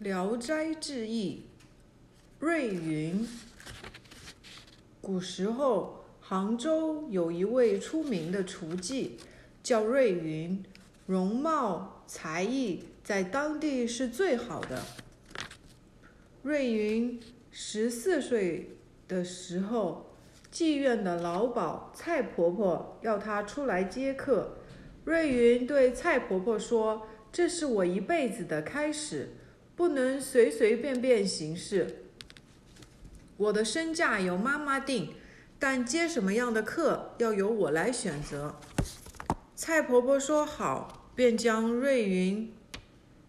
《聊斋志异》瑞云。古时候，杭州有一位出名的厨妓，叫瑞云，容貌才艺在当地是最好的。瑞云十四岁的时候，妓院的老鸨蔡婆婆要她出来接客。瑞云对蔡婆婆说：“这是我一辈子的开始。”不能随随便便行事。我的身价由妈妈定，但接什么样的客要由我来选择。蔡婆婆说好，便将瑞云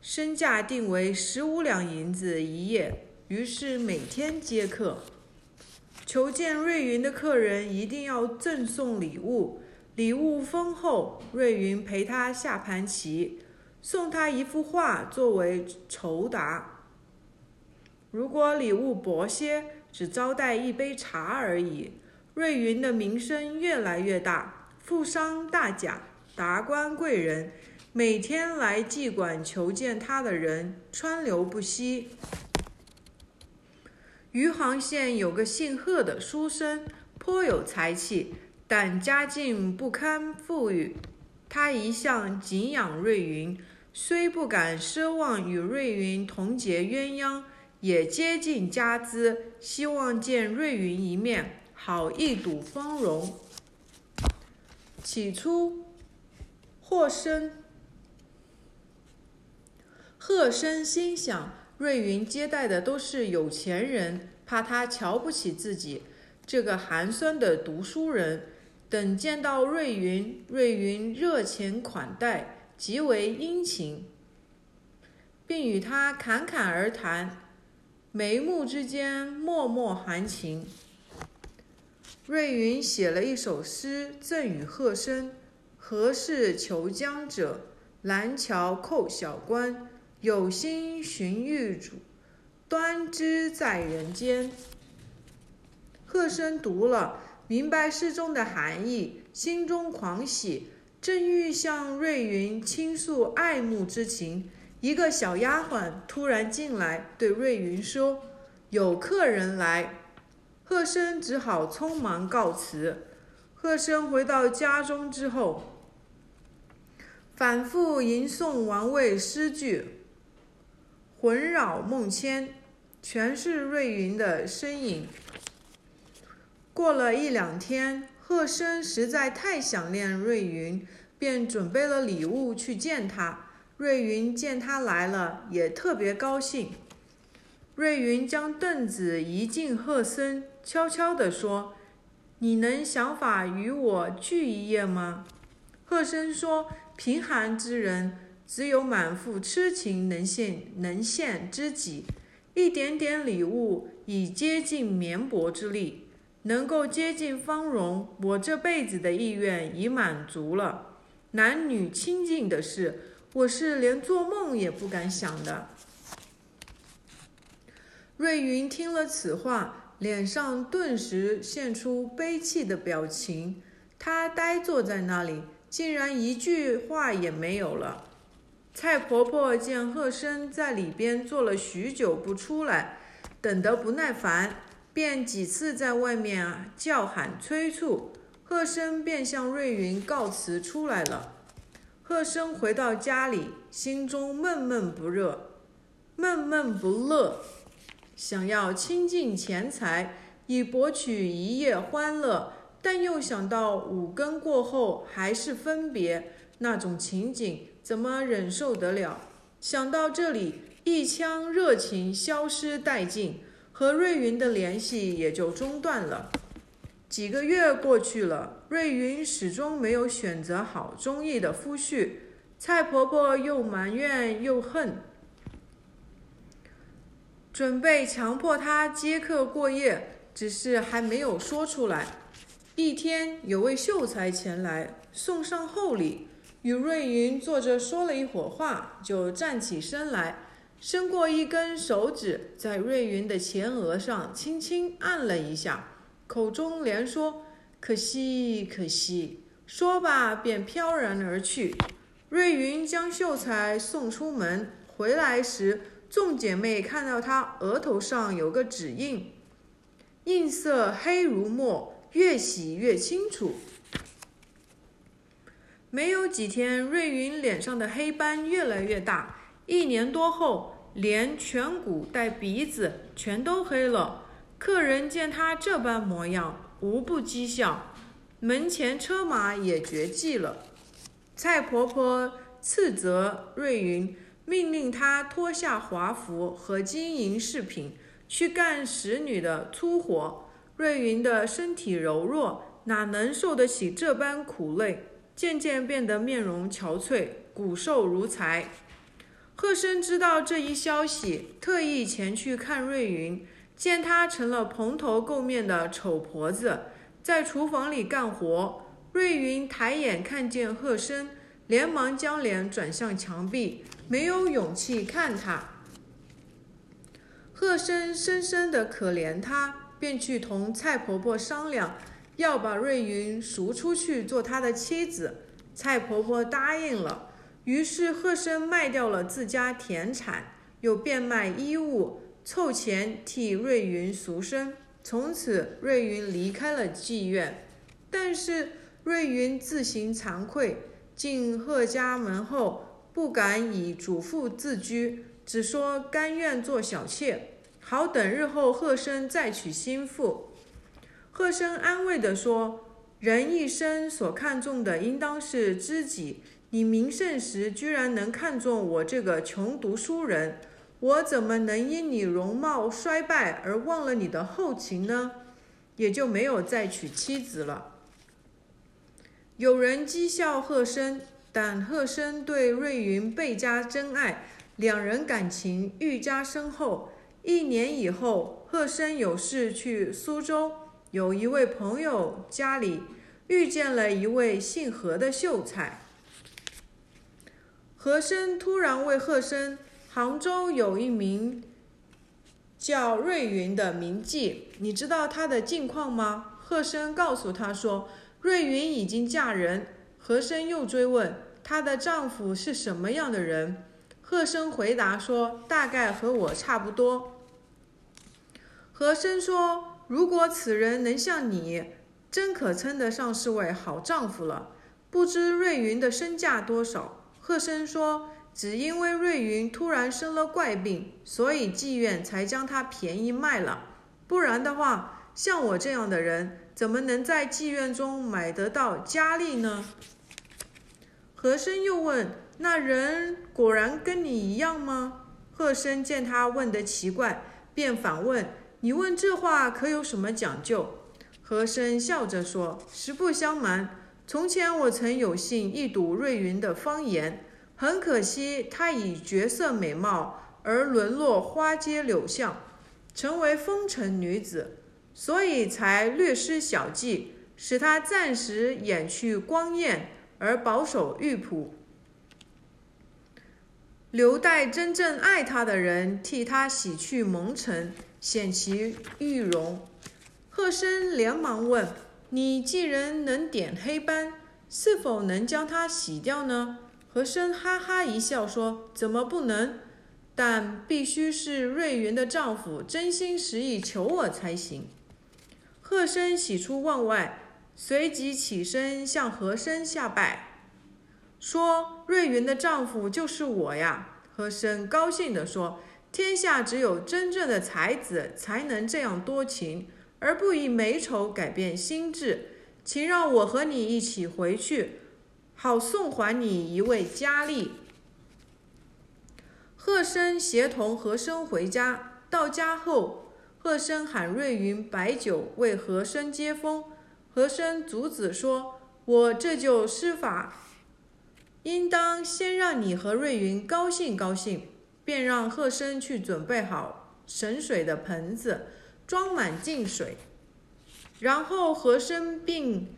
身价定为十五两银子一夜。于是每天接客，求见瑞云的客人一定要赠送礼物，礼物丰厚。瑞云陪他下盘棋。送他一幅画作为酬答。如果礼物薄些，只招待一杯茶而已。瑞云的名声越来越大，富商大贾、达官贵人每天来妓馆求见他的人川流不息。余杭县有个姓贺的书生，颇有才气，但家境不堪富裕。他一向敬仰瑞云。虽不敢奢望与瑞云同结鸳鸯，也接近家资，希望见瑞云一面，好一睹芳容。起初，贺生贺生心想，瑞云接待的都是有钱人，怕他瞧不起自己这个寒酸的读书人。等见到瑞云，瑞云热情款待。极为殷勤，并与他侃侃而谈，眉目之间脉脉含情。瑞云写了一首诗赠与贺生：“何事求江者？蓝桥扣小关。有心寻玉主，端知在人间。”贺生读了，明白诗中的含义，心中狂喜。正欲向瑞云倾诉爱慕之情，一个小丫鬟突然进来，对瑞云说：“有客人来。”贺生只好匆忙告辞。贺生回到家中之后，反复吟诵王位诗句，魂扰梦牵，全是瑞云的身影。过了一两天。贺生实在太想念瑞云，便准备了礼物去见他。瑞云见他来了，也特别高兴。瑞云将凳子移进贺生，悄悄地说：“你能想法与我聚一夜吗？”贺生说：“贫寒之人，只有满腹痴情能献能献知己，一点点礼物已接近绵薄之力。”能够接近芳容，我这辈子的意愿已满足了。男女亲近的事，我是连做梦也不敢想的。瑞云听了此话，脸上顿时现出悲戚的表情。她呆坐在那里，竟然一句话也没有了。蔡婆婆见贺生在里边坐了许久不出来，等得不耐烦。便几次在外面叫喊催促，贺生便向瑞云告辞出来了。贺生回到家里，心中闷闷不热，闷闷不乐，想要倾尽钱财以博取一夜欢乐，但又想到五更过后还是分别，那种情景怎么忍受得了？想到这里，一腔热情消失殆尽。和瑞云的联系也就中断了。几个月过去了，瑞云始终没有选择好中意的夫婿。蔡婆婆又埋怨又恨，准备强迫她接客过夜，只是还没有说出来。一天，有位秀才前来送上厚礼，与瑞云坐着说了一会儿话，就站起身来。伸过一根手指，在瑞云的前额上轻轻按了一下，口中连说：“可惜，可惜。”说罢便飘然而去。瑞云将秀才送出门，回来时众姐妹看到她额头上有个指印，印色黑如墨，越洗越清楚。没有几天，瑞云脸上的黑斑越来越大，一年多后，连颧骨带鼻子全都黑了。客人见她这般模样，无不讥笑。门前车马也绝迹了。蔡婆婆斥责瑞云，命令她脱下华服和金银饰品，去干使女的粗活。瑞云的身体柔弱，哪能受得起这般苦累？渐渐变得面容憔悴，骨瘦如柴。贺生知道这一消息，特意前去看瑞云，见她成了蓬头垢面的丑婆子，在厨房里干活。瑞云抬眼看见贺生，连忙将脸转向墙壁，没有勇气看他。贺生深深的可怜她，便去同蔡婆婆商量。要把瑞云赎出去做他的妻子，蔡婆婆答应了。于是贺生卖掉了自家田产，又变卖衣物，凑钱替瑞云赎身。从此，瑞云离开了妓院。但是瑞云自行惭愧，进贺家门后不敢以主妇自居，只说甘愿做小妾，好等日后贺生再娶新妇。贺生安慰地说：“人一生所看重的，应当是知己。你名盛时，居然能看中我这个穷读书人，我怎么能因你容貌衰败而忘了你的厚情呢？也就没有再娶妻子了。”有人讥笑贺生，但贺生对瑞云倍加珍爱，两人感情愈加深厚。一年以后，贺生有事去苏州。有一位朋友家里遇见了一位姓何的秀才，和珅突然问贺生：“杭州有一名叫瑞云的名妓，你知道她的近况吗？”贺生告诉他说：“瑞云已经嫁人。”和珅又追问：“她的丈夫是什么样的人？”贺生回答说：“大概和我差不多。”和珅说。如果此人能像你，真可称得上是位好丈夫了。不知瑞云的身价多少？贺生说，只因为瑞云突然生了怪病，所以妓院才将她便宜卖了。不然的话，像我这样的人，怎么能在妓院中买得到佳丽呢？和珅又问：“那人果然跟你一样吗？”贺生见他问得奇怪，便反问。你问这话可有什么讲究？和珅笑着说：“实不相瞒，从前我曾有幸一睹瑞云的芳颜，很可惜她以绝色美貌而沦落花街柳巷，成为风尘女子，所以才略施小计，使她暂时掩去光艳，而保守玉朴，留待真正爱她的人替她洗去蒙尘。”显其玉容，贺生连忙问：“你既然能点黑斑，是否能将它洗掉呢？”和珅哈哈一笑说：“怎么不能？但必须是瑞云的丈夫真心实意求我才行。”贺生喜出望外，随即起身向和珅下拜，说：“瑞云的丈夫就是我呀！”和珅高兴地说。天下只有真正的才子才能这样多情，而不以美丑改变心智。请让我和你一起回去，好送还你一位佳丽。贺生协同和珅回家，到家后，贺生喊瑞云摆酒为和珅接风。和珅阻止说：“我这就施法，应当先让你和瑞云高兴高兴。”便让贺生去准备好神水的盆子，装满净水，然后和珅并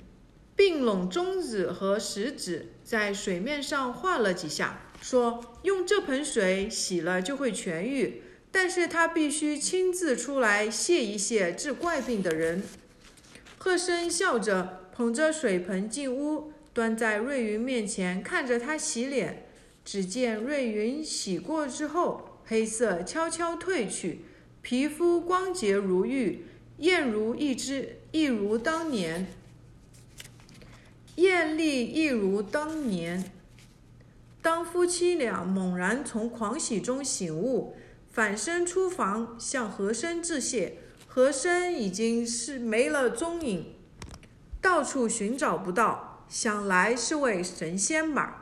并拢中指和食指，在水面上画了几下，说：“用这盆水洗了就会痊愈，但是他必须亲自出来谢一谢治怪病的人。”贺生笑着捧着水盆进屋，端在瑞云面前，看着他洗脸。只见瑞云洗过之后，黑色悄悄褪去，皮肤光洁如玉，艳如一只，一如当年，艳丽一如当年。当夫妻俩猛然从狂喜中醒悟，反身出房向和珅致谢，和珅已经是没了踪影，到处寻找不到，想来是位神仙吧。